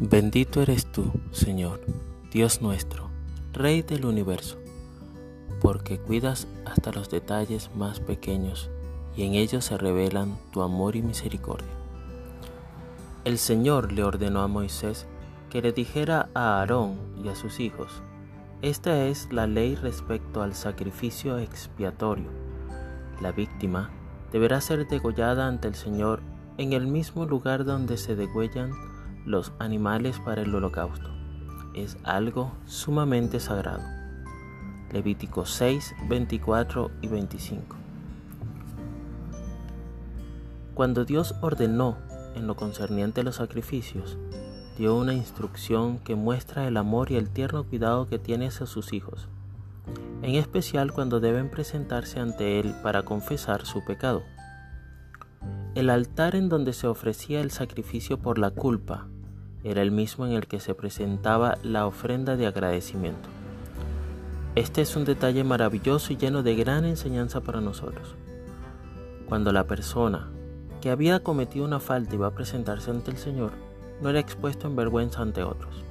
Bendito eres tú, Señor, Dios nuestro, Rey del universo, porque cuidas hasta los detalles más pequeños y en ellos se revelan tu amor y misericordia. El Señor le ordenó a Moisés que le dijera a Aarón y a sus hijos, esta es la ley respecto al sacrificio expiatorio. La víctima deberá ser degollada ante el Señor en el mismo lugar donde se degüellan los animales para el holocausto. Es algo sumamente sagrado. Levítico 6, 24 y 25. Cuando Dios ordenó en lo concerniente a los sacrificios, dio una instrucción que muestra el amor y el tierno cuidado que tiene hacia sus hijos, en especial cuando deben presentarse ante Él para confesar su pecado. El altar en donde se ofrecía el sacrificio por la culpa era el mismo en el que se presentaba la ofrenda de agradecimiento. Este es un detalle maravilloso y lleno de gran enseñanza para nosotros. Cuando la persona que había cometido una falta iba a presentarse ante el Señor, no era expuesto en vergüenza ante otros.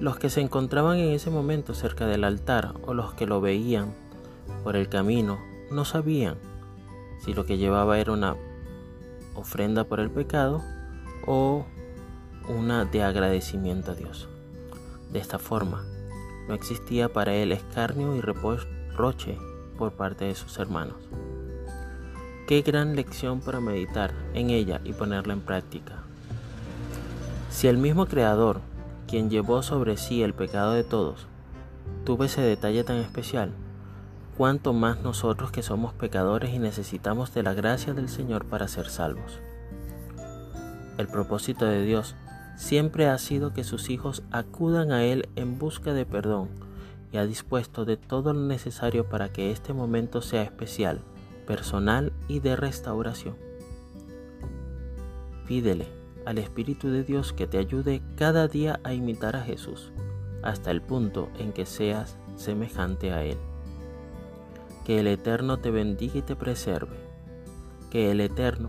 Los que se encontraban en ese momento cerca del altar o los que lo veían por el camino no sabían si lo que llevaba era una ofrenda por el pecado o una de agradecimiento a Dios. De esta forma, no existía para él escarnio y reproche por parte de sus hermanos. Qué gran lección para meditar en ella y ponerla en práctica. Si el mismo Creador, quien llevó sobre sí el pecado de todos, tuvo ese detalle tan especial, cuánto más nosotros que somos pecadores y necesitamos de la gracia del Señor para ser salvos. El propósito de Dios siempre ha sido que sus hijos acudan a Él en busca de perdón y ha dispuesto de todo lo necesario para que este momento sea especial, personal y de restauración. Pídele al Espíritu de Dios que te ayude cada día a imitar a Jesús, hasta el punto en que seas semejante a Él. Que el Eterno te bendiga y te preserve. Que el Eterno